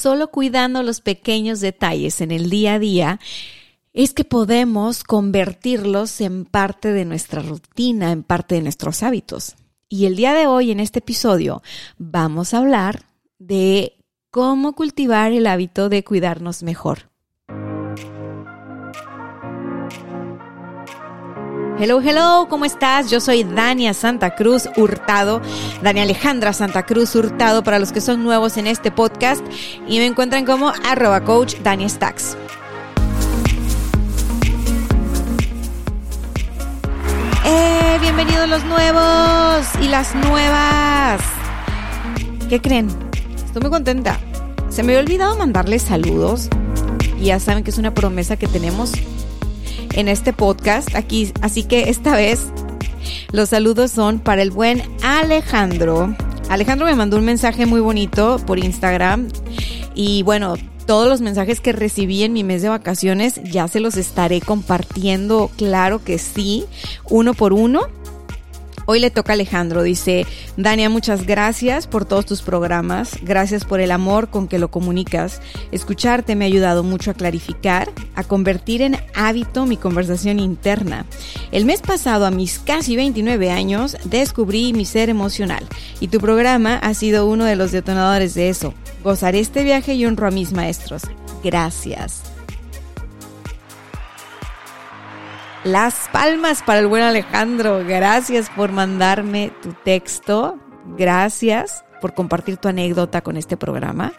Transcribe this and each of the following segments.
Solo cuidando los pequeños detalles en el día a día es que podemos convertirlos en parte de nuestra rutina, en parte de nuestros hábitos. Y el día de hoy, en este episodio, vamos a hablar de cómo cultivar el hábito de cuidarnos mejor. Hello, hello, ¿cómo estás? Yo soy Dania Santa Cruz Hurtado, Dania Alejandra Santa Cruz Hurtado para los que son nuevos en este podcast y me encuentran como arroba coach Dania Stacks. ¡Eh! Bienvenidos los nuevos y las nuevas. ¿Qué creen? Estoy muy contenta. Se me había olvidado mandarles saludos. Y ya saben que es una promesa que tenemos en este podcast aquí. Así que esta vez los saludos son para el buen Alejandro. Alejandro me mandó un mensaje muy bonito por Instagram. Y bueno, todos los mensajes que recibí en mi mes de vacaciones ya se los estaré compartiendo, claro que sí, uno por uno. Hoy le toca a Alejandro, dice, Dania, muchas gracias por todos tus programas, gracias por el amor con que lo comunicas. Escucharte me ha ayudado mucho a clarificar, a convertir en hábito mi conversación interna. El mes pasado, a mis casi 29 años, descubrí mi ser emocional y tu programa ha sido uno de los detonadores de eso. Gozaré este viaje y honro a mis maestros. Gracias. Las palmas para el buen Alejandro. Gracias por mandarme tu texto. Gracias por compartir tu anécdota con este programa.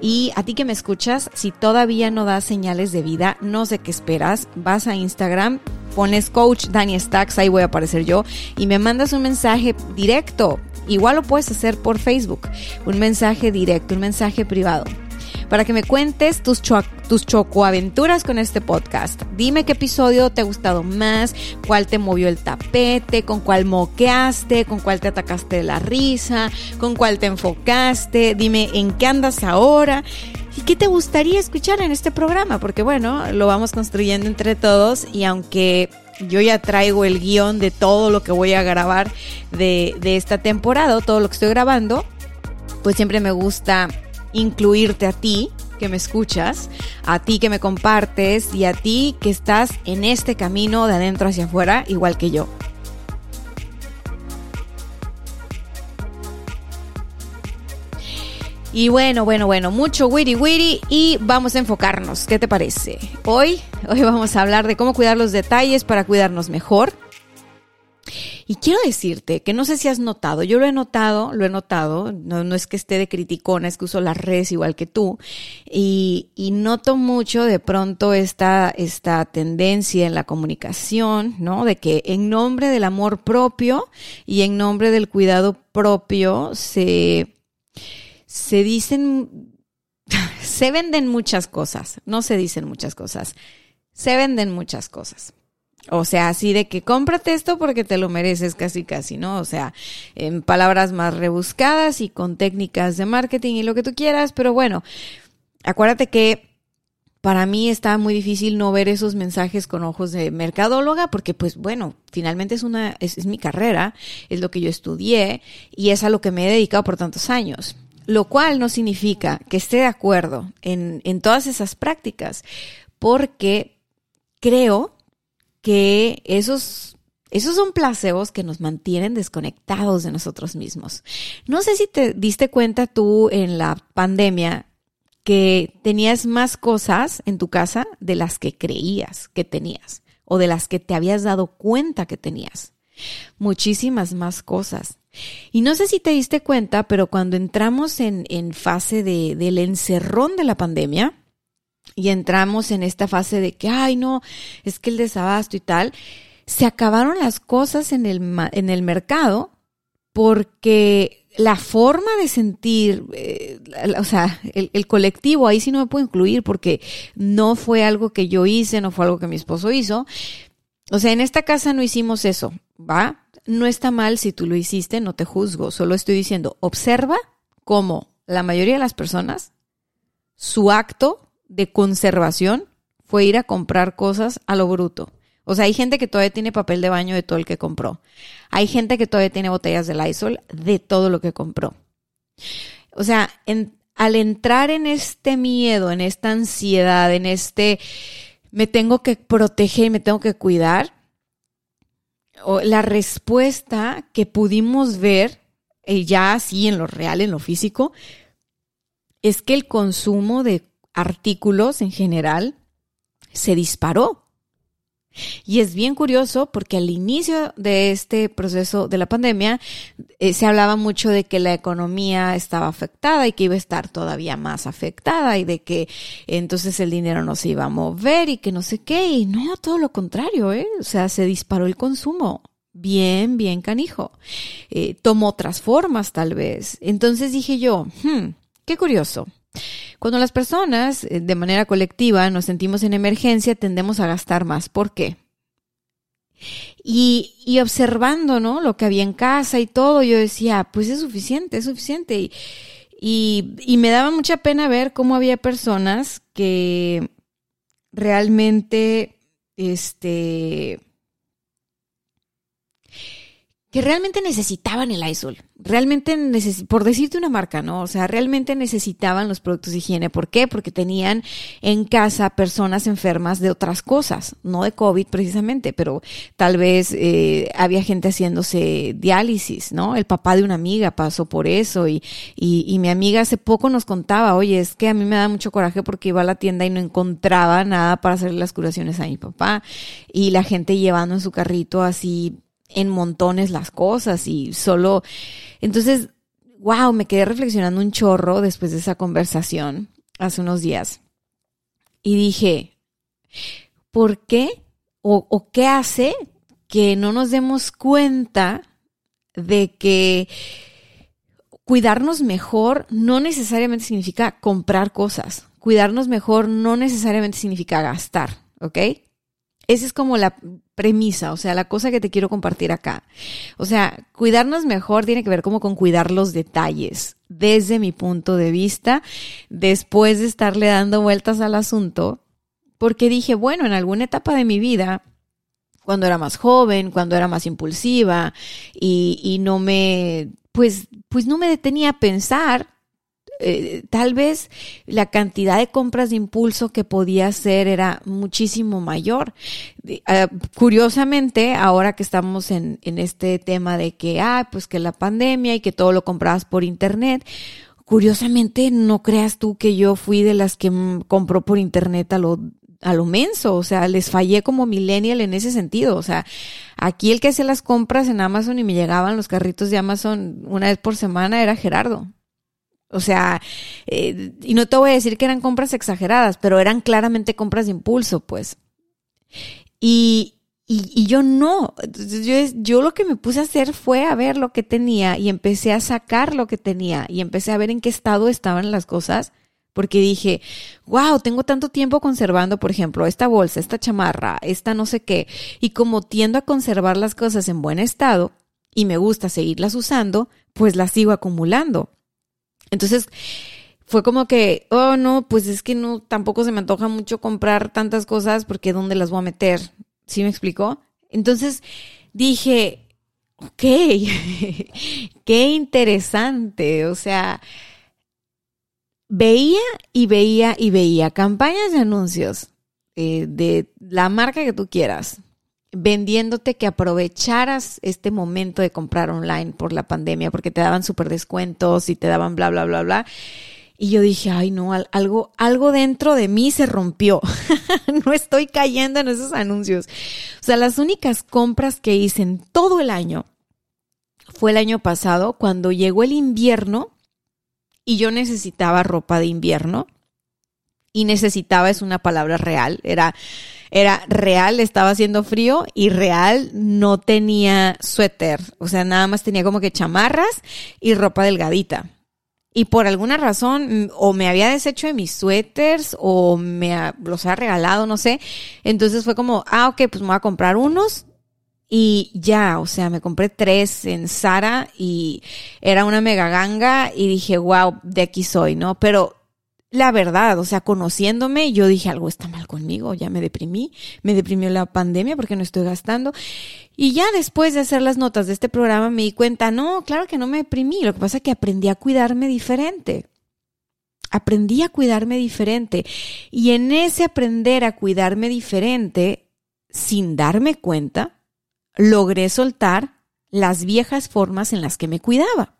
Y a ti que me escuchas, si todavía no das señales de vida, no sé qué esperas, vas a Instagram, pones coach Dani Stacks, ahí voy a aparecer yo, y me mandas un mensaje directo. Igual lo puedes hacer por Facebook, un mensaje directo, un mensaje privado para que me cuentes tus, cho chocoaventuras con este podcast. Dime qué episodio te ha gustado más, cuál te movió el tapete, con cuál moqueaste, con cuál te atacaste de la risa, con cuál te enfocaste. Dime en qué andas ahora. ¿Y qué te gustaría escuchar en este programa? Porque bueno, lo vamos construyendo entre todos y aunque yo ya traigo el guion de todo lo que voy a grabar de, de esta temporada, todo lo que estoy grabando, pues siempre me gusta incluirte a ti que me escuchas, a ti que me compartes y a ti que estás en este camino de adentro hacia afuera, igual que yo. Y bueno, bueno, bueno, mucho witty witty y vamos a enfocarnos. ¿Qué te parece? Hoy, hoy vamos a hablar de cómo cuidar los detalles para cuidarnos mejor y quiero decirte que no sé si has notado, yo lo he notado, lo he notado, no, no es que esté de criticona, es que uso las redes igual que tú, y, y noto mucho de pronto esta, esta tendencia en la comunicación, ¿no? De que en nombre del amor propio y en nombre del cuidado propio se, se dicen, se venden muchas cosas, no se dicen muchas cosas, se venden muchas cosas. O sea, así de que cómprate esto porque te lo mereces casi casi, ¿no? O sea, en palabras más rebuscadas y con técnicas de marketing y lo que tú quieras, pero bueno, acuérdate que para mí está muy difícil no ver esos mensajes con ojos de mercadóloga porque pues bueno, finalmente es una es, mi carrera, es lo que yo estudié y es a lo que me he dedicado por tantos años. Lo cual no significa que esté de acuerdo en, en todas esas prácticas, porque creo que esos, esos son placebos que nos mantienen desconectados de nosotros mismos. No sé si te diste cuenta tú en la pandemia que tenías más cosas en tu casa de las que creías que tenías o de las que te habías dado cuenta que tenías. Muchísimas más cosas. Y no sé si te diste cuenta, pero cuando entramos en, en fase de, del encerrón de la pandemia, y entramos en esta fase de que, ay, no, es que el desabasto y tal, se acabaron las cosas en el, en el mercado porque la forma de sentir, eh, o sea, el, el, colectivo, ahí sí no me puedo incluir porque no fue algo que yo hice, no fue algo que mi esposo hizo. O sea, en esta casa no hicimos eso, ¿va? No está mal si tú lo hiciste, no te juzgo, solo estoy diciendo, observa cómo la mayoría de las personas, su acto de conservación fue ir a comprar cosas a lo bruto. O sea, hay gente que todavía tiene papel de baño de todo el que compró. Hay gente que todavía tiene botellas de Lysol de todo lo que compró. O sea, al entrar en este miedo, en esta ansiedad, en este me tengo que proteger, me tengo que cuidar, la respuesta que pudimos ver eh, ya así en lo real, en lo físico, es que el consumo de artículos en general se disparó. Y es bien curioso porque al inicio de este proceso de la pandemia eh, se hablaba mucho de que la economía estaba afectada y que iba a estar todavía más afectada y de que entonces el dinero no se iba a mover y que no sé qué. Y no, todo lo contrario, ¿eh? O sea, se disparó el consumo. Bien, bien canijo. Eh, tomó otras formas tal vez. Entonces dije yo, hmm, qué curioso. Cuando las personas eh, de manera colectiva nos sentimos en emergencia, tendemos a gastar más. ¿Por qué? Y, observando, ¿no? Lo que había en casa y todo, yo decía, pues es suficiente, es suficiente. Y, y me daba mucha pena ver cómo había personas que realmente, este, que realmente necesitaban el ISOL. Realmente, por decirte una marca, ¿no? O sea, realmente necesitaban los productos de higiene. ¿Por qué? Porque tenían en casa personas enfermas de otras cosas, no de COVID precisamente, pero tal vez eh, había gente haciéndose diálisis, ¿no? El papá de una amiga pasó por eso y, y, y mi amiga hace poco nos contaba, oye, es que a mí me da mucho coraje porque iba a la tienda y no encontraba nada para hacer las curaciones a mi papá y la gente llevando en su carrito así en montones las cosas y solo... Entonces, wow, me quedé reflexionando un chorro después de esa conversación hace unos días. Y dije, ¿por qué o, qué hace que no nos demos cuenta de que cuidarnos mejor no necesariamente significa comprar cosas. Cuidarnos mejor no necesariamente significa gastar, ¿ok? Esa es como la premisa, o sea, la cosa que te quiero compartir acá. O sea, cuidarnos mejor tiene que ver como con cuidar los detalles. Desde mi punto de vista, después de estarle dando vueltas al asunto, porque dije, bueno, en alguna etapa de mi vida, cuando era más joven, cuando era más impulsiva y, y no me, pues, pues no me detenía a pensar eh, tal vez la cantidad de compras de impulso que podía hacer era muchísimo mayor. Ah, curiosamente, ahora que estamos en, en este tema de que, ah, pues que la pandemia y que todo lo comprabas por internet, curiosamente no creas tú que yo fui de las que compró por internet a lo a lo menso, o sea, les fallé como millennial en ese sentido, o sea, aquí el que hacía las compras en Amazon y me llegaban los carritos de Amazon una vez por semana era Gerardo. O sea, eh, y no te voy a decir que eran compras exageradas, pero eran claramente compras de impulso, pues. Y, y, y yo no, yo, yo, lo que me puse a hacer fue a ver lo que tenía y empecé a sacar lo que tenía y empecé a ver en qué estado estaban las cosas, porque dije, wow, tengo tanto tiempo conservando, por ejemplo, esta bolsa, esta chamarra, esta no sé qué, y como tiendo a conservar las cosas en buen estado y me gusta seguirlas usando, pues las sigo acumulando. Entonces, fue como que, oh no, pues es que no, tampoco se me antoja mucho comprar tantas cosas porque ¿dónde las voy a meter? ¿Sí me explicó? Entonces dije, ok, qué interesante, o sea, veía y veía y veía campañas de anuncios eh, de la marca que tú quieras, vendiéndote que aprovecharas este momento de comprar online por la pandemia, porque te daban súper descuentos y te daban bla, bla, bla, bla. Y yo dije, ay, no, algo, algo dentro de mí se rompió. no estoy cayendo en esos anuncios. O sea, las únicas compras que hice en todo el año fue el año pasado, cuando llegó el invierno y yo necesitaba ropa de invierno. Y necesitaba es una palabra real. Era, era real, estaba haciendo frío y real no tenía suéter, o sea, nada más tenía como que chamarras y ropa delgadita. Y por alguna razón, o me había deshecho de mis suéteres, o me los ha regalado, no sé. Entonces fue como, ah, ok, pues me voy a comprar unos. Y ya, o sea, me compré tres en Sara y era una mega ganga y dije, wow, de aquí soy, ¿no? Pero la verdad, o sea, conociéndome, yo dije algo está mal conmigo, ya me deprimí, me deprimió la pandemia porque no estoy gastando. Y ya después de hacer las notas de este programa me di cuenta, no, claro que no me deprimí, lo que pasa es que aprendí a cuidarme diferente. Aprendí a cuidarme diferente. Y en ese aprender a cuidarme diferente, sin darme cuenta, logré soltar las viejas formas en las que me cuidaba.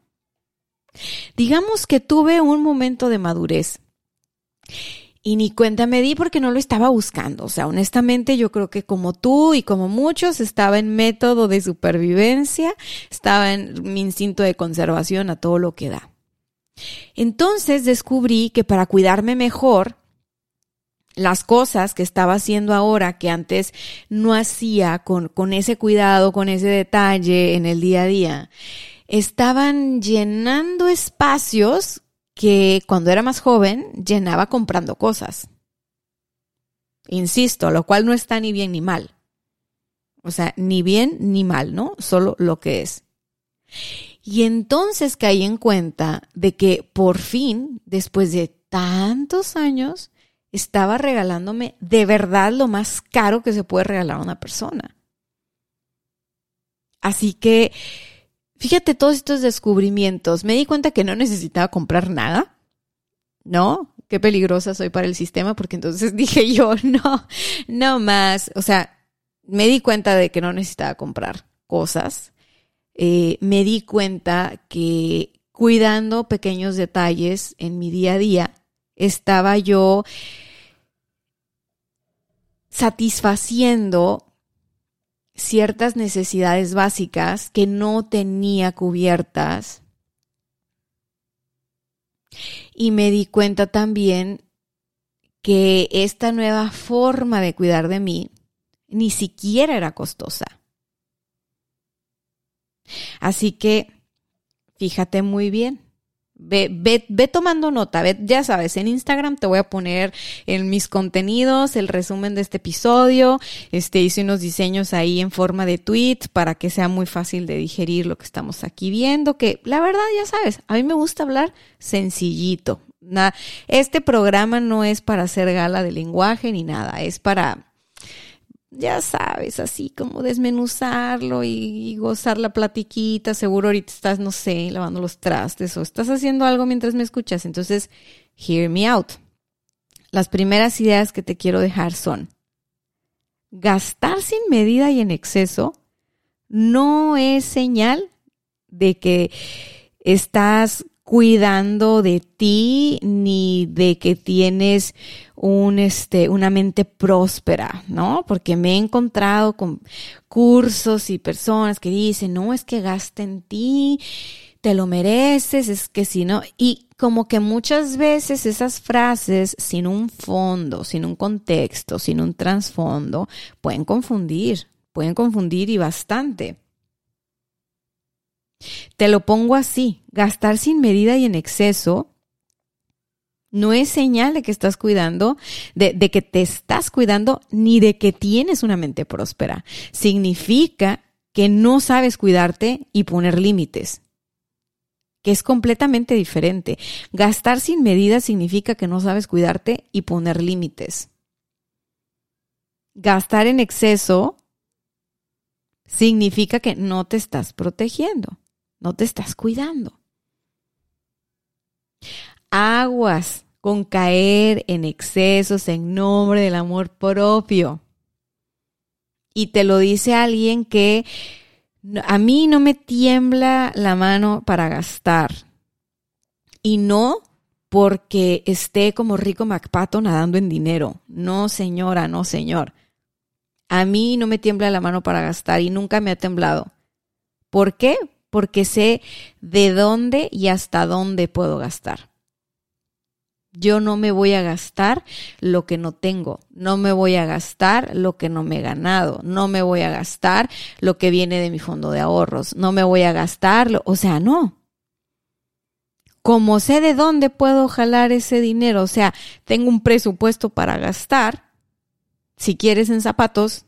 Digamos que tuve un momento de madurez y ni cuenta me di porque no lo estaba buscando. O sea, honestamente yo creo que como tú y como muchos estaba en método de supervivencia, estaba en mi instinto de conservación a todo lo que da. Entonces descubrí que para cuidarme mejor, las cosas que estaba haciendo ahora que antes no hacía con, con ese cuidado, con ese detalle en el día a día, estaban llenando espacios que cuando era más joven llenaba comprando cosas. Insisto, lo cual no está ni bien ni mal. O sea, ni bien ni mal, ¿no? Solo lo que es. Y entonces caí en cuenta de que por fin, después de tantos años, estaba regalándome de verdad lo más caro que se puede regalar a una persona. Así que Fíjate todos estos descubrimientos. Me di cuenta que no necesitaba comprar nada. ¿No? Qué peligrosa soy para el sistema porque entonces dije yo, no, no más. O sea, me di cuenta de que no necesitaba comprar cosas. Eh, me di cuenta que cuidando pequeños detalles en mi día a día, estaba yo satisfaciendo ciertas necesidades básicas que no tenía cubiertas. Y me di cuenta también que esta nueva forma de cuidar de mí ni siquiera era costosa. Así que fíjate muy bien. Ve, ve, tomando nota, ve, ya sabes, en Instagram te voy a poner en mis contenidos el resumen de este episodio. Este hice unos diseños ahí en forma de tweet para que sea muy fácil de digerir lo que estamos aquí viendo. Que la verdad, ya sabes, a mí me gusta hablar sencillito. este programa no es para hacer gala de lenguaje ni nada, es para ya sabes, así como desmenuzarlo y, gozar la platiquita. Seguro ahorita estás, no sé, lavando los trastes o estás haciendo algo mientras me escuchas. Entonces, hear me out. Las primeras ideas que te quiero dejar son, gastar sin medida y en exceso no es señal de que estás cuidando de ti ni de que tienes un, este, una mente próspera, ¿no? Porque me he encontrado con cursos y personas que dicen, no, es que gasta en ti, te lo mereces, es que si no, y como que muchas veces esas frases sin un fondo, sin un contexto, sin un trasfondo, pueden confundir, pueden confundir y bastante. Te lo pongo así, gastar sin medida y en exceso no es señal de que estás cuidando, de, que te estás cuidando, ni de que tienes una mente próspera. Significa que no sabes cuidarte y poner límites, que es completamente diferente. Gastar sin medida significa que no sabes cuidarte y poner límites. Gastar en exceso significa que no te estás protegiendo no te estás cuidando. Aguas con caer en excesos en nombre del amor propio. Y te lo dice alguien que a mí no me tiembla la mano para gastar. Y no porque esté como rico MacPato nadando en dinero. No, señora, no, señor. A mí no me tiembla la mano para gastar y nunca me ha temblado. ¿Por qué? Porque sé de dónde y hasta dónde puedo gastar. Yo no me voy a gastar lo que no tengo, no me voy a gastar lo que no me he ganado, no me voy a gastar lo que viene de mi fondo de ahorros, no me voy a gastar, o sea, no. Como sé de dónde puedo jalar ese dinero, o sea, tengo un presupuesto para gastar, si quieres en zapatos,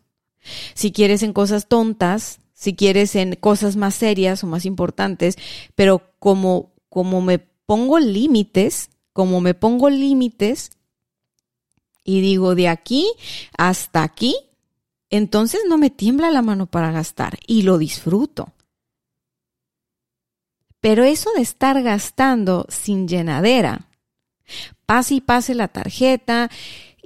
si quieres en cosas tontas, si quieres en cosas más serias o más importantes, pero como, como me pongo límites, como me pongo límites y digo de aquí hasta aquí, entonces no me tiembla la mano para gastar y lo disfruto. Pero eso de estar gastando sin llenadera, pase y pase la tarjeta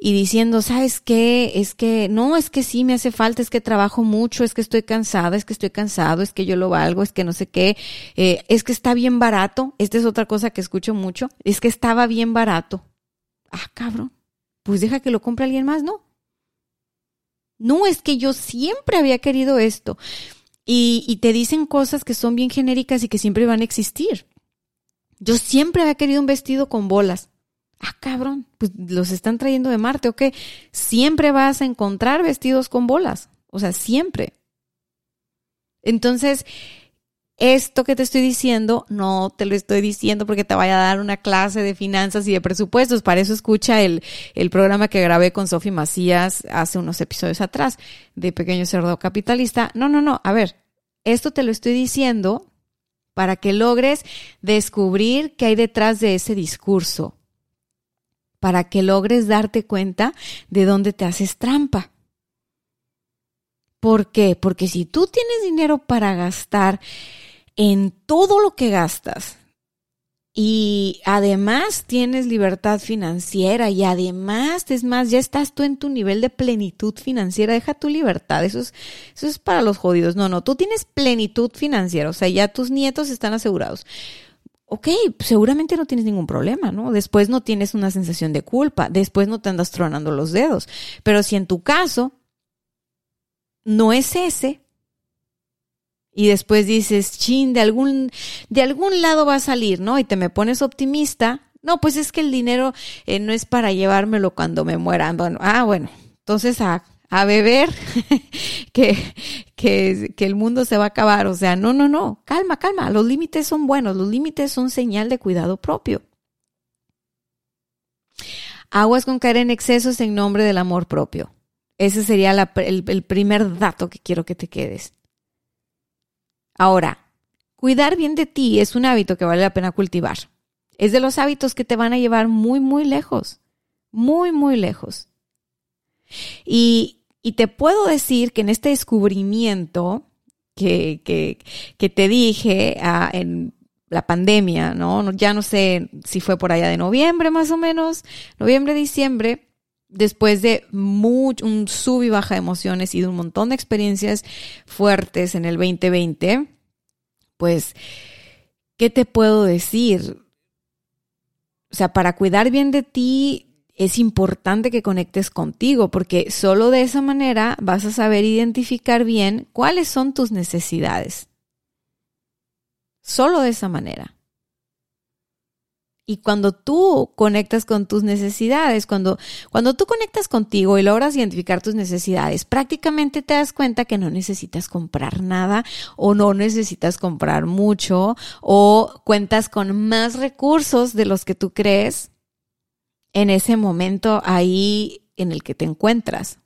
y diciendo, ¿sabes qué? Es que no, es que sí me hace falta, es que trabajo mucho, es que estoy cansada, es que estoy cansado, es que yo lo valgo, es que no sé qué, eh, es que está bien barato. Esta es otra cosa que escucho mucho, es que estaba bien barato. Ah, cabrón, pues deja que lo compre alguien más, ¿no? No, es que yo siempre había querido esto. Y, y te dicen cosas que son bien genéricas y que siempre van a existir. Yo siempre había querido un vestido con bolas ah, cabrón, pues los están trayendo de Marte, ¿ok? Siempre vas a encontrar vestidos con bolas, o sea, siempre. Entonces, esto que te estoy diciendo, no te lo estoy diciendo porque te vaya a dar una clase de finanzas y de presupuestos. Para eso escucha el, el programa que grabé con Sofi Macías hace unos episodios atrás de Pequeño Cerdo Capitalista. No, no, no. A ver, esto te lo estoy diciendo para que logres descubrir qué hay detrás de ese discurso para que logres darte cuenta de dónde te haces trampa. ¿Por qué? Porque si tú tienes dinero para gastar en todo lo que gastas y además tienes libertad financiera y además, es más, ya estás tú en tu nivel de plenitud financiera, deja tu libertad, eso es, eso es para los jodidos. No, no, tú tienes plenitud financiera, o sea, ya tus nietos están asegurados ok, seguramente no tienes ningún problema, ¿no? Después no tienes una sensación de culpa, después no te andas tronando los dedos. Pero si en tu caso no es ese, y después dices, chin, de algún, de algún lado va a salir, ¿no? Y te me pones optimista, no, pues es que el dinero eh, no es para llevármelo cuando me muera. Bueno, ah, bueno, entonces a a beber, que, que, que, el mundo se va a acabar. O sea, no, no, no, calma, calma. Los límites son buenos, los límites son señal de cuidado propio. Aguas con caer en excesos en nombre del amor propio. Ese sería el, el primer dato que quiero que te quedes. Ahora, cuidar bien de ti es un hábito que vale la pena cultivar. Es de los hábitos que te van a llevar muy, muy lejos. Muy, muy lejos. Y, y te puedo decir que en este descubrimiento que, que, te dije ah, en la pandemia, ¿no? Ya no sé si fue por allá de noviembre más o menos, noviembre, diciembre, después de mucho, un sub y baja de emociones y de un montón de experiencias fuertes en el 2020, pues, ¿qué te puedo decir? O sea, para cuidar bien de ti, es importante que conectes contigo porque solo de esa manera vas a saber identificar bien cuáles son tus necesidades. Solo de esa manera. Y cuando tú conectas con tus necesidades, cuando, cuando tú conectas contigo y logras identificar tus necesidades, prácticamente te das cuenta que no necesitas comprar nada o no necesitas comprar mucho o cuentas con más recursos de los que tú crees en ese momento ahí en el que te encuentras.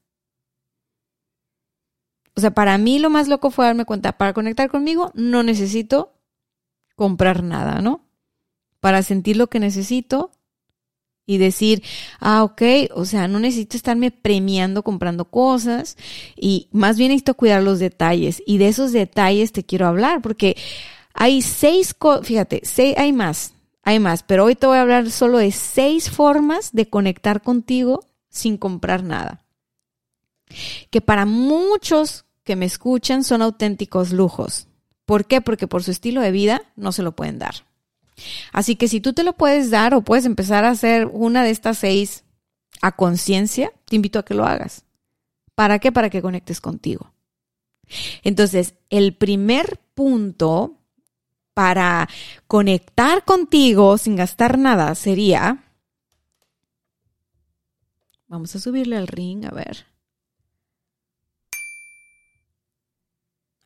O sea, para mí lo más loco fue darme cuenta, para conectar conmigo no necesito comprar nada, ¿no? Para sentir lo que necesito y decir, ah, ok, o sea, no necesito estarme premiando comprando cosas y más bien necesito cuidar los detalles y de esos detalles te quiero hablar porque hay seis, fíjate, seis, hay más, hay más, pero hoy te voy a hablar solo de seis formas de conectar contigo sin comprar nada. Que para muchos que me escuchan son auténticos lujos. ¿Por qué? Porque por su estilo de vida no se lo pueden dar. Así que si tú te lo puedes dar o puedes empezar a hacer una de estas seis a conciencia, te invito a que lo hagas. ¿Para qué? Para que conectes contigo. Entonces, el primer punto para conectar contigo sin gastar nada sería Vamos a subirle al ring, a ver.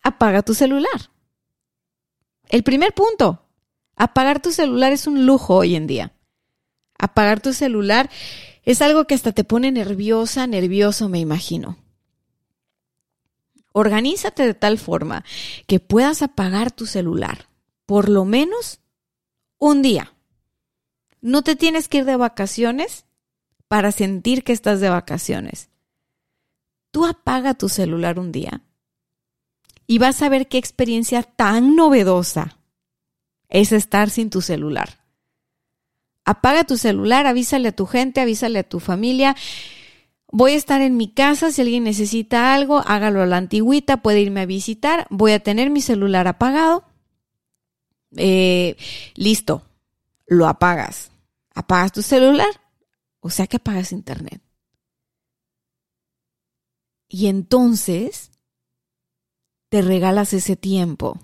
Apaga tu celular. El primer punto, apagar tu celular es un lujo hoy en día. Apagar tu celular es algo que hasta te pone nerviosa, nervioso, me imagino. Organízate de tal forma que puedas apagar tu celular, por lo menos un día. No te tienes que ir de vacaciones para sentir que estás de vacaciones. Tú apaga tu celular un día y vas a ver qué experiencia tan novedosa es estar sin tu celular. Apaga tu celular, avísale a tu gente, avísale a tu familia. Voy a estar en mi casa, si alguien necesita algo, hágalo a la antigüita, puede irme a visitar, voy a tener mi celular apagado. Eh, listo, lo apagas. Apagas tu celular o sea que apagas internet. Y entonces te regalas ese tiempo.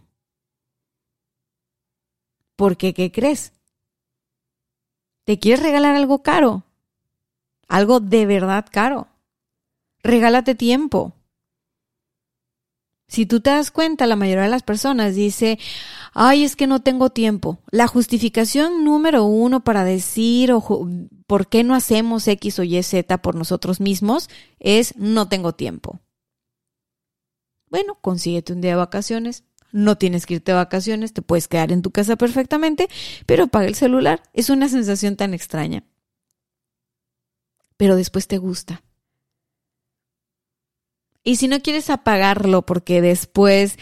Porque, ¿qué crees? ¿Te quieres regalar algo caro? Algo de verdad caro. Regálate tiempo. Si tú te das cuenta, la mayoría de las personas dice, ay, es que no tengo tiempo. La justificación número uno para decir por qué no hacemos X o Y, Z por nosotros mismos es no tengo tiempo. Bueno, consíguete un día de vacaciones. No tienes que irte de vacaciones, te puedes quedar en tu casa perfectamente, pero apaga el celular. Es una sensación tan extraña. Pero después te gusta. Y si no quieres apagarlo porque después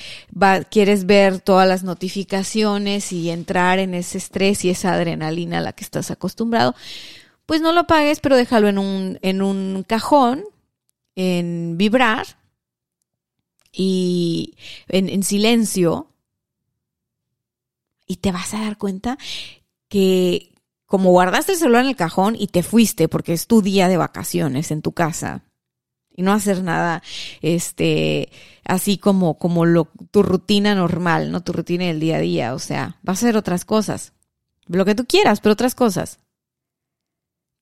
quieres ver todas las notificaciones y entrar en ese estrés y esa adrenalina a la que estás acostumbrado, pues no lo apagues, pero déjalo en un, en un cajón, en vibrar y en, en silencio. Y te vas a dar cuenta que como guardaste el celular en el cajón y te fuiste porque es tu día de vacaciones en tu casa, y no hacer nada, este, así como, como lo, tu rutina normal, ¿no? Tu rutina del día a día, o sea, vas a hacer otras cosas, lo que tú quieras, pero otras cosas.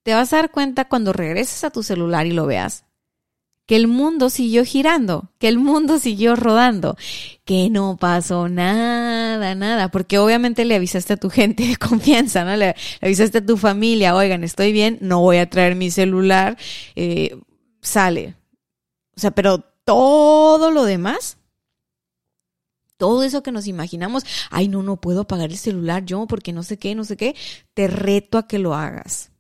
Te vas a dar cuenta cuando regreses a tu celular y lo veas, que el mundo siguió girando, que el mundo siguió rodando, que no pasó nada, nada, porque obviamente le avisaste a tu gente de confianza, ¿no? Le, avisaste a tu familia, oigan, estoy bien, no voy a traer mi celular, eh, sale, o sea, pero todo lo demás, todo eso que nos imaginamos, ay, no, no puedo apagar el celular yo porque no sé qué, no sé qué, te reto a que lo hagas.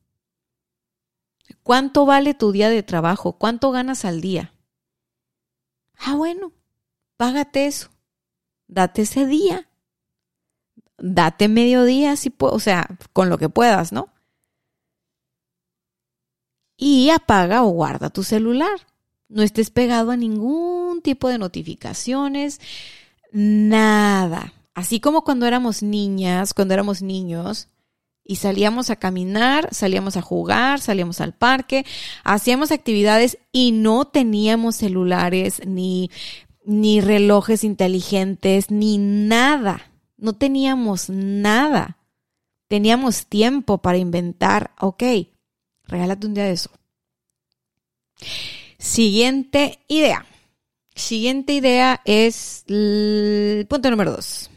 ¿Cuánto vale tu día de trabajo? ¿Cuánto ganas al día? Ah, bueno, págate eso. Date ese día. Date medio día, si o sea, con lo que puedas, ¿no? Y apaga o guarda tu celular. No estés pegado a ningún tipo de notificaciones, nada. Así como cuando éramos niñas, cuando éramos niños, y salíamos a caminar, salíamos a jugar, salíamos al parque, hacíamos actividades y no teníamos celulares ni, ni relojes inteligentes, ni nada. No teníamos nada. Teníamos tiempo para inventar, ok, regálate un día de eso. Siguiente idea. Siguiente idea es el punto número dos.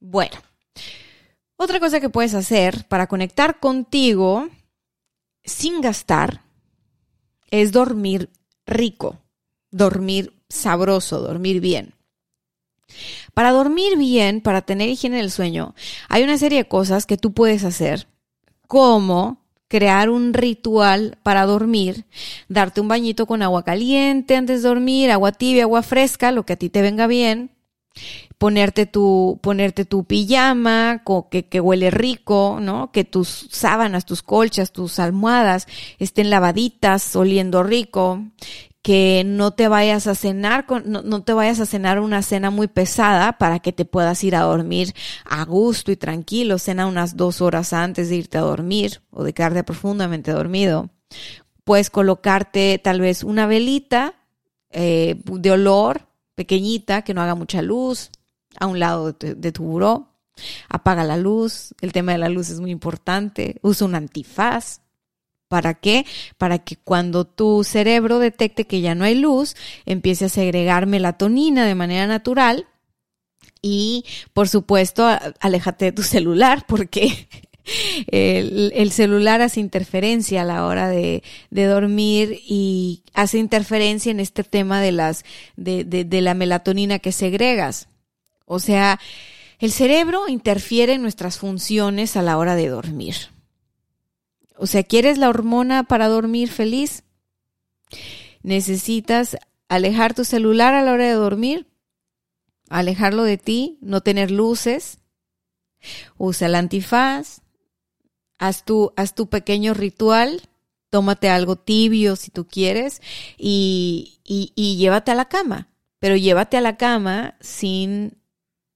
Bueno, otra cosa que puedes hacer para conectar contigo sin gastar es dormir rico, dormir sabroso, dormir bien. Para dormir bien, para tener higiene del sueño, hay una serie de cosas que tú puedes hacer, como crear un ritual para dormir, darte un bañito con agua caliente antes de dormir, agua tibia, agua fresca, lo que a ti te venga bien, ponerte tu, ponerte tu pijama que, que huele rico, ¿no? Que tus sábanas, tus colchas, tus almohadas estén lavaditas, oliendo rico, que no te vayas a cenar con, no, te vayas a cenar una cena muy pesada para que te puedas ir a dormir a gusto y tranquilo. Cena unas dos horas antes de irte a dormir o de quedarte profundamente dormido. Puedes colocarte tal vez una velita eh, de olor pequeñita que no haga mucha luz a un lado de, de tu buró. Apaga la luz. El tema de la luz es muy importante. Usa un antifaz ¿Para qué? Para que cuando tu cerebro detecte que ya no hay luz, empiece a segregar melatonina de manera natural. Y, por supuesto, aléjate de tu celular porque el, celular hace interferencia a la hora de, dormir y hace interferencia en este tema de las, de, de la melatonina que segregas. O sea, el cerebro interfiere en nuestras funciones a la hora de dormir. O sea, ¿quieres la hormona para dormir feliz? Necesitas alejar tu celular a la hora de dormir, alejarlo de ti, no tener luces, usa el antifaz, haz tu, haz tu pequeño ritual, tómate algo tibio si tú quieres y, y, y llévate a la cama, pero llévate a la cama sin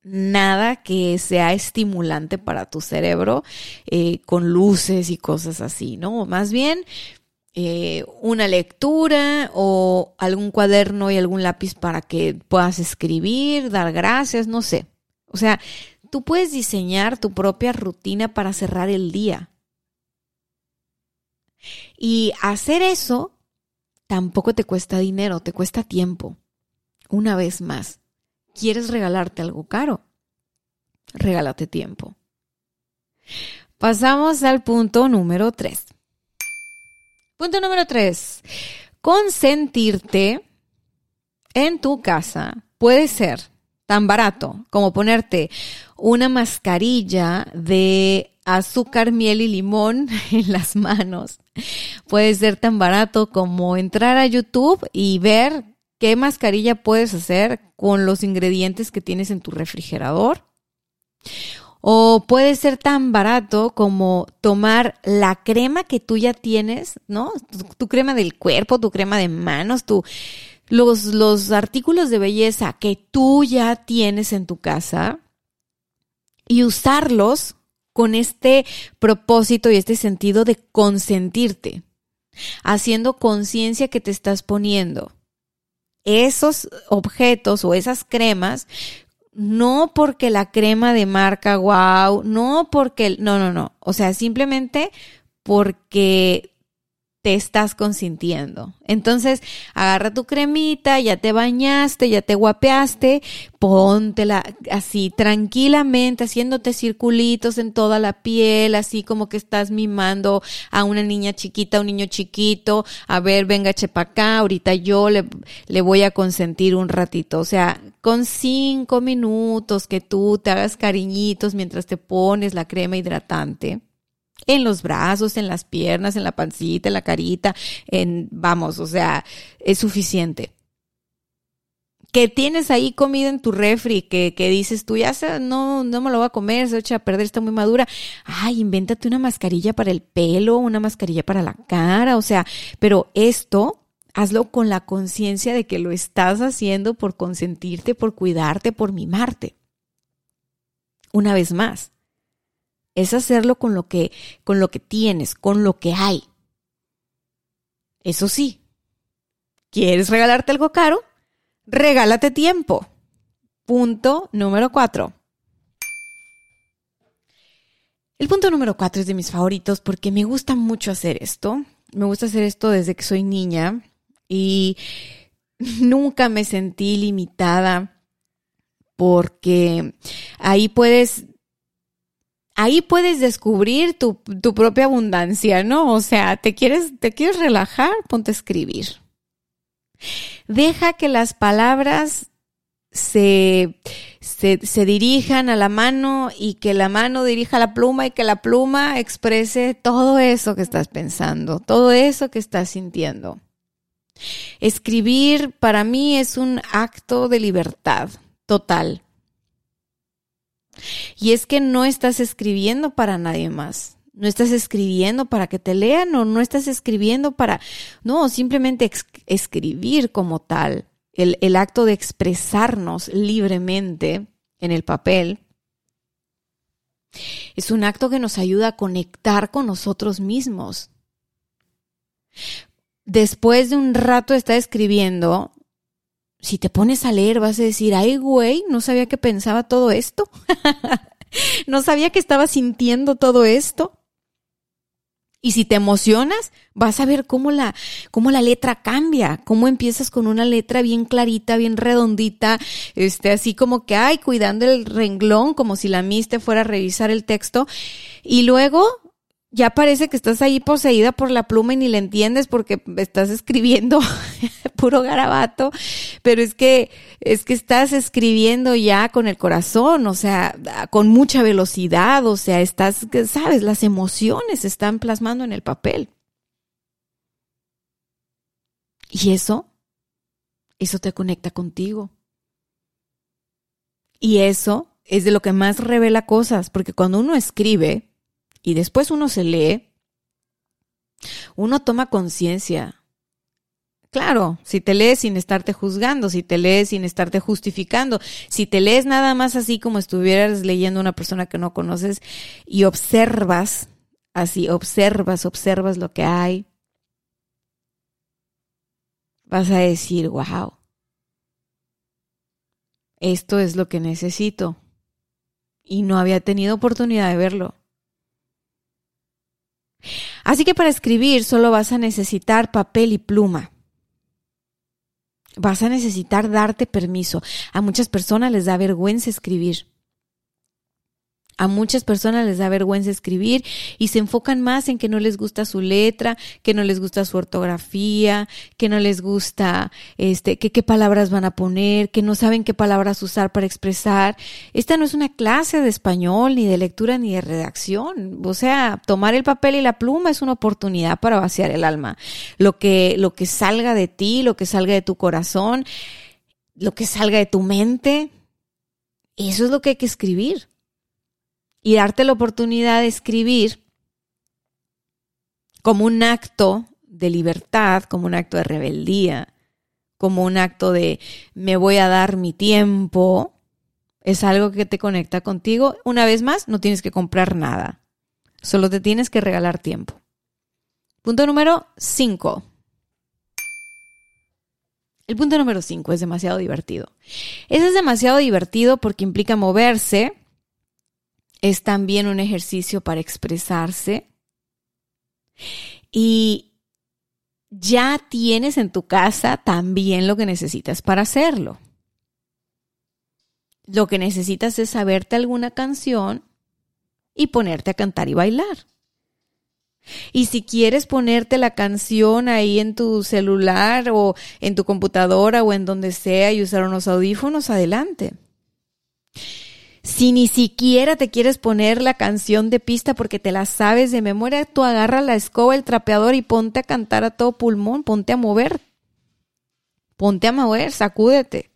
nada que sea estimulante para tu cerebro eh, con luces y cosas así, ¿no? Más bien eh, una lectura o algún cuaderno y algún lápiz para que puedas escribir, dar gracias, no sé. O sea, tú puedes diseñar tu propia rutina para cerrar el día. Y hacer eso tampoco te cuesta dinero, te cuesta tiempo. Una vez más, ¿Quieres regalarte algo caro? Regálate tiempo. Pasamos al punto número 3. Punto número 3. Consentirte en tu casa puede ser tan barato como ponerte una mascarilla de azúcar, miel y limón en las manos. Puede ser tan barato como entrar a YouTube y ver qué mascarilla puedes hacer con los ingredientes que tienes en tu refrigerador. O puede ser tan barato como tomar la crema que tú ya tienes, ¿no? Tu, crema del cuerpo, tu crema de manos, tu, los, los artículos de belleza que tú ya tienes en tu casa y usarlos con este propósito y este sentido de consentirte, haciendo conciencia que te estás poniendo esos objetos o esas cremas, no porque la crema de marca wow, no porque, no, no, no, o sea, simplemente porque te estás consintiendo. Entonces, agarra tu cremita, ya te bañaste, ya te guapeaste, póntela así tranquilamente, haciéndote circulitos en toda la piel, así como que estás mimando a una niña chiquita, a un niño chiquito, a ver, venga, chepa acá, ahorita yo le, le voy a consentir un ratito. O sea, con cinco minutos que tú te hagas cariñitos mientras te pones la crema hidratante en los brazos, en las piernas, en la pancita, en la carita, en, vamos, o sea, es suficiente. Que tienes ahí comida en tu refri, que, que dices tú, ya no, no me lo voy a comer, se echa a perder, está muy madura. Ay, invéntate una mascarilla para el pelo, una mascarilla para la cara, o sea, pero esto hazlo con la conciencia de que lo estás haciendo por consentirte, por cuidarte, por mimarte. Una vez más, es hacerlo con lo que, con lo que tienes, con lo que hay. Eso sí, ¿quieres regalarte algo caro? Regálate tiempo. Punto número cuatro. El punto número cuatro es de mis favoritos porque me gusta mucho hacer esto. Me gusta hacer esto desde que soy niña y nunca me sentí limitada porque ahí puedes ahí puedes descubrir tu, propia abundancia, ¿no? O sea, te quieres, te quieres relajar, ponte a escribir. Deja que las palabras se, se, se, dirijan a la mano y que la mano dirija la pluma y que la pluma exprese todo eso que estás pensando, todo eso que estás sintiendo. Escribir para mí es un acto de libertad total. Y es que no estás escribiendo para nadie más. No estás escribiendo para que te lean o no estás escribiendo para, no, simplemente escribir como tal. El, el acto de expresarnos libremente en el papel es un acto que nos ayuda a conectar con nosotros mismos. Después de un rato de estar escribiendo, si te pones a leer vas a decir, ay güey, no sabía que pensaba todo esto. no sabía que estaba sintiendo todo esto. Y si te emocionas, vas a ver cómo la, cómo la letra cambia, cómo empiezas con una letra bien clarita, bien redondita, este, así como que, ay, cuidando el renglón, como si la miste fuera a revisar el texto. Y luego ya parece que estás ahí poseída por la pluma y ni la entiendes porque estás escribiendo puro garabato, pero es que es que estás escribiendo ya con el corazón, o sea, con mucha velocidad, o sea, estás, sabes, las emociones se están plasmando en el papel. Y eso eso te conecta contigo. Y eso es de lo que más revela cosas, porque cuando uno escribe, y después uno se lee, uno toma conciencia. Claro, si te lees sin estarte juzgando, si te lees sin estarte justificando, si te lees nada más así como estuvieras leyendo una persona que no conoces y observas, así, observas, observas lo que hay, vas a decir, wow, esto es lo que necesito. Y no había tenido oportunidad de verlo. Así que para escribir solo vas a necesitar papel y pluma. Vas a necesitar darte permiso. A muchas personas les da vergüenza escribir. A muchas personas les da vergüenza escribir y se enfocan más en que no les gusta su letra, que no les gusta su ortografía, que no les gusta este, que qué palabras van a poner, que no saben qué palabras usar para expresar. Esta no es una clase de español, ni de lectura, ni de redacción. O sea, tomar el papel y la pluma es una oportunidad para vaciar el alma. Lo que, lo que salga de ti, lo que salga de tu corazón, lo que salga de tu mente, eso es lo que hay que escribir y darte la oportunidad de escribir como un acto de libertad, como un acto de rebeldía, como un acto de me voy a dar mi tiempo, es algo que te conecta contigo. Una vez más, no tienes que comprar nada, solo te tienes que regalar tiempo. Punto número 5. El punto número 5 es demasiado divertido. Ese es demasiado divertido porque implica moverse, es también un ejercicio para expresarse. Y ya tienes en tu casa también lo que necesitas para hacerlo. Lo que necesitas es saberte alguna canción y ponerte a cantar y bailar. Y si quieres ponerte la canción ahí en tu celular o en tu computadora o en donde sea y usar unos audífonos, adelante. Si ni siquiera te quieres poner la canción de pista porque te la sabes de memoria, tú agarra la escoba, el trapeador y ponte a cantar a todo pulmón, ponte a mover. Ponte a mover, sacúdete.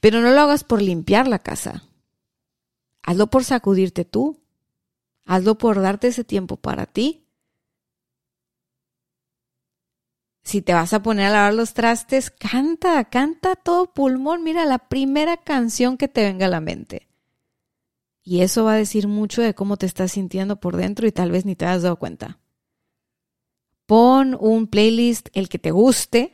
Pero no lo hagas por limpiar la casa. Hazlo por sacudirte tú. Hazlo por darte ese tiempo para ti. Si te vas a poner a lavar los trastes, canta, canta todo pulmón. Mira la primera canción que te venga a la mente. Y eso va a decir mucho de cómo te estás sintiendo por dentro y tal vez ni te has dado cuenta. Pon un playlist, el que te guste.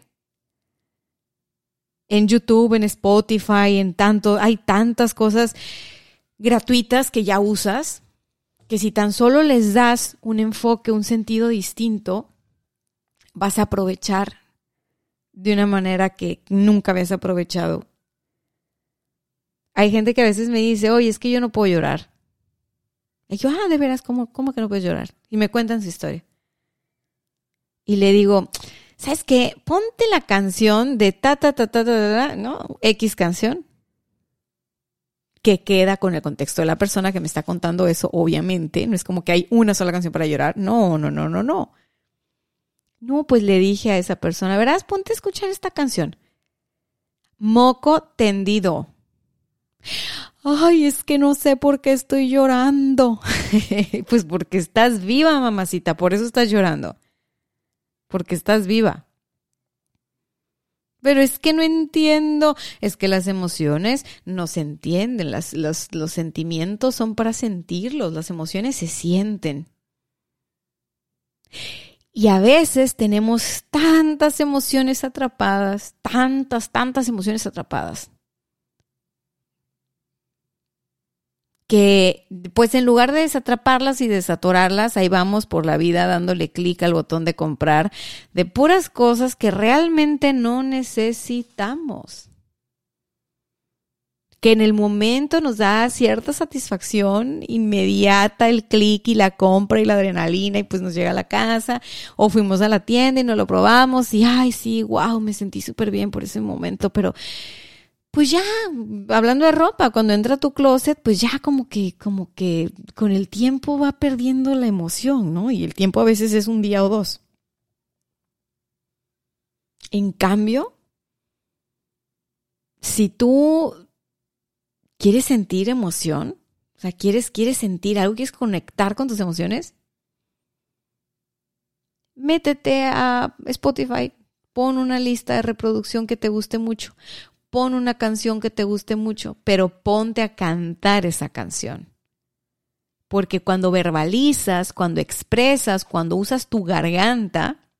En YouTube, en Spotify, en tanto, hay tantas cosas gratuitas que ya usas, que si tan solo les das un enfoque, un sentido distinto, vas a aprovechar de una manera que nunca habías aprovechado hay gente que a veces me dice, oye, es que yo no puedo llorar. Y yo, ah, de veras, ¿cómo, cómo que no puedes llorar? Y me cuentan su historia. Y le digo, ¿sabes qué? Ponte la canción de ta, ta, ta, ta, ta, ta, ¿no? X canción. Que queda con el contexto de la persona que me está contando eso, obviamente. No es como que hay una sola canción para llorar. No, no, no, no, no. No, pues le dije a esa persona, verás, ponte a escuchar esta canción. Moco tendido. Ay, es que no sé por qué estoy llorando. pues porque estás viva, mamacita, por eso estás llorando. Porque estás viva. Pero es que no entiendo, es que las emociones no se entienden, las, los, los sentimientos son para sentirlos, las emociones se sienten. Y a veces tenemos tantas emociones atrapadas, tantas, tantas emociones atrapadas, que pues en lugar de desatraparlas y desatorarlas, ahí vamos por la vida dándole clic al botón de comprar de puras cosas que realmente no necesitamos. Que en el momento nos da cierta satisfacción inmediata el clic y la compra y la adrenalina y pues nos llega a la casa o fuimos a la tienda y nos lo probamos y ay sí, wow, me sentí súper bien por ese momento, pero pues ya, hablando de ropa, cuando entra a tu closet, pues ya como que, como que con el tiempo va perdiendo la emoción, ¿no? Y el tiempo a veces es un día o dos. En cambio, si tú quieres sentir emoción, o sea, quieres, quieres sentir algo, quieres conectar con tus emociones, métete a Spotify, pon una lista de reproducción que te guste mucho pon una canción que te guste mucho, pero ponte a cantar esa canción. Porque cuando verbalizas, cuando expresas, cuando usas tu garganta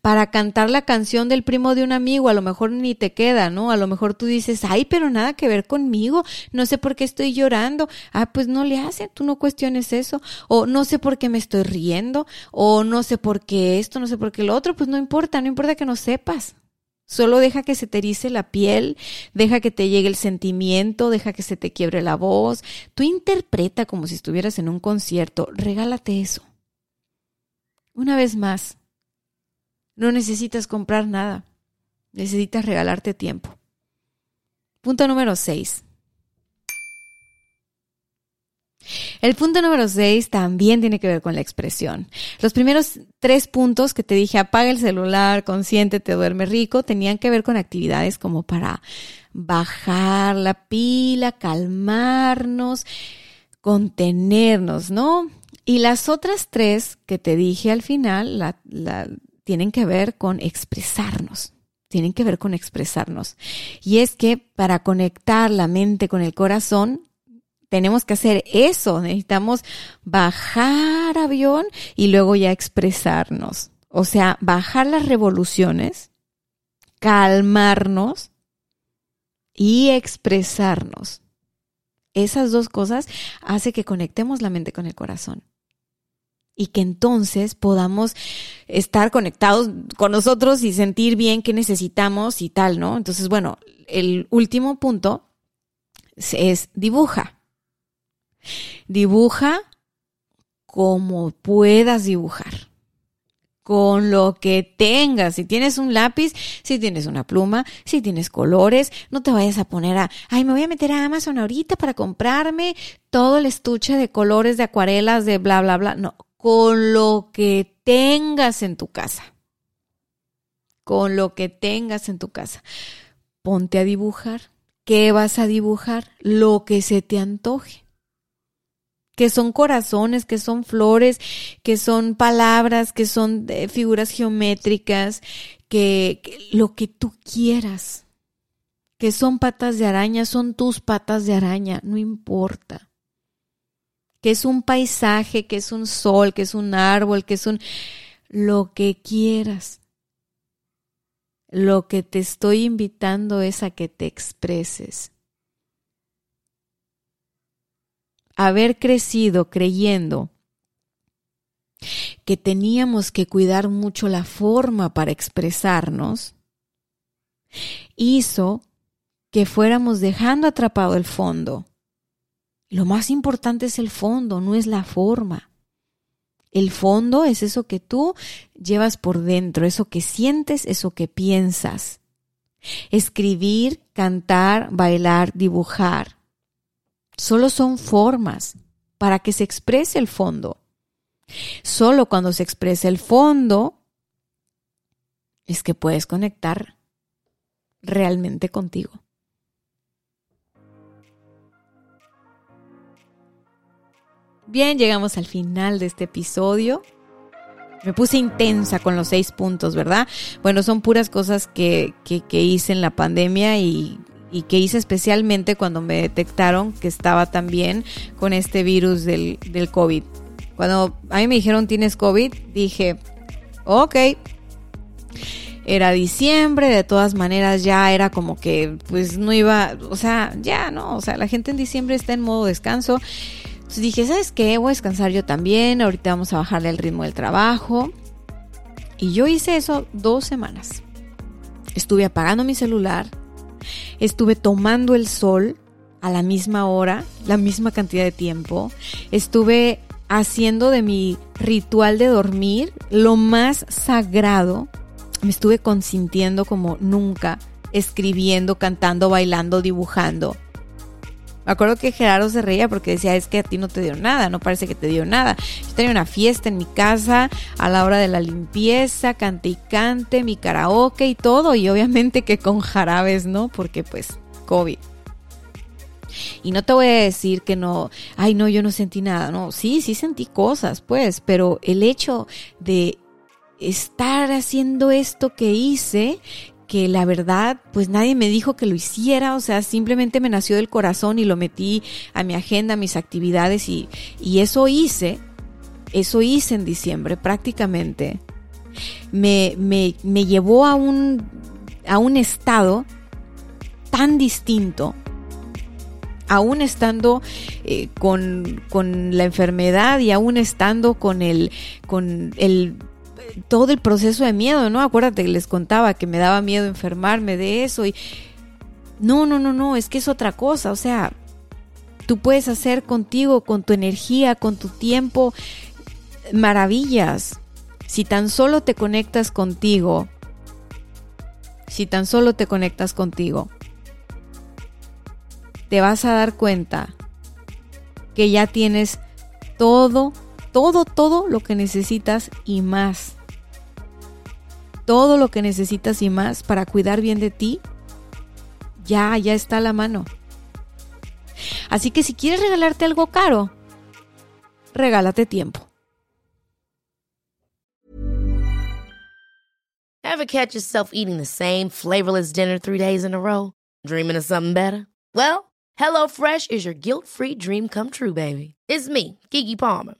para cantar la canción del primo de un amigo, a lo mejor ni te queda, ¿no? A lo mejor tú dices, ay, pero nada que ver conmigo, no sé por qué estoy llorando. Ah, pues no le hace, tú no cuestiones eso. O no sé por qué me estoy riendo, o no sé por qué esto, no sé por qué lo otro, pues no importa, no importa que no sepas. Solo deja que se te erice la piel, deja que te llegue el sentimiento, deja que se te quiebre la voz. Tú interpreta como si estuvieras en un concierto, regálate eso. Una vez más, no necesitas comprar nada, necesitas regalarte tiempo. Punto número 6. El punto número 6 también tiene que ver con la expresión. Los primeros tres puntos que te dije, apaga el celular, consiéntete, duerme rico, tenían que ver con actividades como para bajar la pila, calmarnos, contenernos, ¿no? Y las otras tres que te dije al final tienen que ver con expresarnos tienen que ver con expresarnos. Y es que para conectar la mente con el corazón, tenemos que hacer eso, necesitamos bajar avión y luego ya expresarnos. O sea, bajar las revoluciones, calmarnos y expresarnos. Esas dos cosas hace que conectemos la mente con el corazón y que entonces podamos estar conectados con nosotros y sentir bien qué necesitamos y tal, ¿no? Entonces, bueno, el último punto es dibuja. Dibuja como puedas dibujar. Con lo que tengas. Si tienes un lápiz, si tienes una pluma, si tienes colores, no te vayas a poner a, ay, me voy a meter a Amazon ahorita para comprarme todo el estuche de colores, de acuarelas, de bla, bla, bla. No, con lo que tengas en tu casa. Con lo que tengas en tu casa. Ponte a dibujar. ¿Qué vas a dibujar? Lo que se te antoje que son corazones, que son flores, que son palabras, que son eh, figuras geométricas, que, lo que tú quieras, que son patas de araña, son tus patas de araña, no importa. Que es un paisaje, que es un sol, que es un árbol, que es un... lo que quieras. Lo que te estoy invitando es a que te expreses. Haber crecido creyendo que teníamos que cuidar mucho la forma para expresarnos, hizo que fuéramos dejando atrapado el fondo. Lo más importante es el fondo, no es la forma. El fondo es eso que tú llevas por dentro, eso que sientes, eso que piensas. Escribir, cantar, bailar, dibujar Solo son formas para que se exprese el fondo. Solo cuando se expresa el fondo es que puedes conectar realmente contigo. Bien, llegamos al final de este episodio. Me puse intensa con los seis puntos, ¿verdad? Bueno, son puras cosas que, que, hice en la pandemia y y que hice especialmente cuando me detectaron que estaba también con este virus del, del COVID. Cuando a mí me dijeron tienes COVID, dije, ok. era diciembre, de todas maneras ya era como que pues no iba, o sea, ya no, o sea, la gente en diciembre está en modo descanso. Entonces dije, ¿sabes qué? Voy a descansar yo también, ahorita vamos a bajarle el ritmo del trabajo. Y yo hice eso dos semanas. Estuve apagando mi celular, estuve tomando el sol a la misma hora, la misma cantidad de tiempo, estuve haciendo de mi ritual de dormir lo más sagrado, me estuve consintiendo como nunca, escribiendo, cantando, bailando, dibujando. Me acuerdo que Gerardo se reía porque decía, es que a ti no te dio nada, no parece que te dio nada. Yo tenía una fiesta en mi casa a la hora de la limpieza, cante y cante, mi karaoke y todo, y obviamente que con jarabes, ¿no? Porque pues COVID. Y no te voy a decir que no, ay no, yo no sentí nada, no, sí, sí sentí cosas, pues, pero el hecho de estar haciendo esto que hice, que la verdad, pues nadie me dijo que lo hiciera, o sea, simplemente me nació del corazón y lo metí a mi agenda, a mis actividades y, y eso hice, eso hice en diciembre prácticamente. Me, me, me llevó a un, a un estado tan distinto aún estando eh, con, con, la enfermedad y aún estando con el, con el todo el proceso de miedo, ¿no? Acuérdate que les contaba que me daba miedo enfermarme de eso y no, no, no, no, es que es otra cosa, o sea, tú puedes hacer contigo, con tu energía, con tu tiempo, maravillas. Si tan solo te conectas contigo, si tan solo te conectas contigo, te vas a dar cuenta que ya tienes todo, todo, todo lo que necesitas y más todo lo que necesitas y más para cuidar bien de ti, ya, ya está a la mano. Así que si quieres regalarte algo caro, regálate tiempo. Ever catch yourself eating the same flavorless dinner three days in a row? Dreaming of something better? Well, HelloFresh is your guilt-free dream come true, baby. It's me, Kiki Palmer.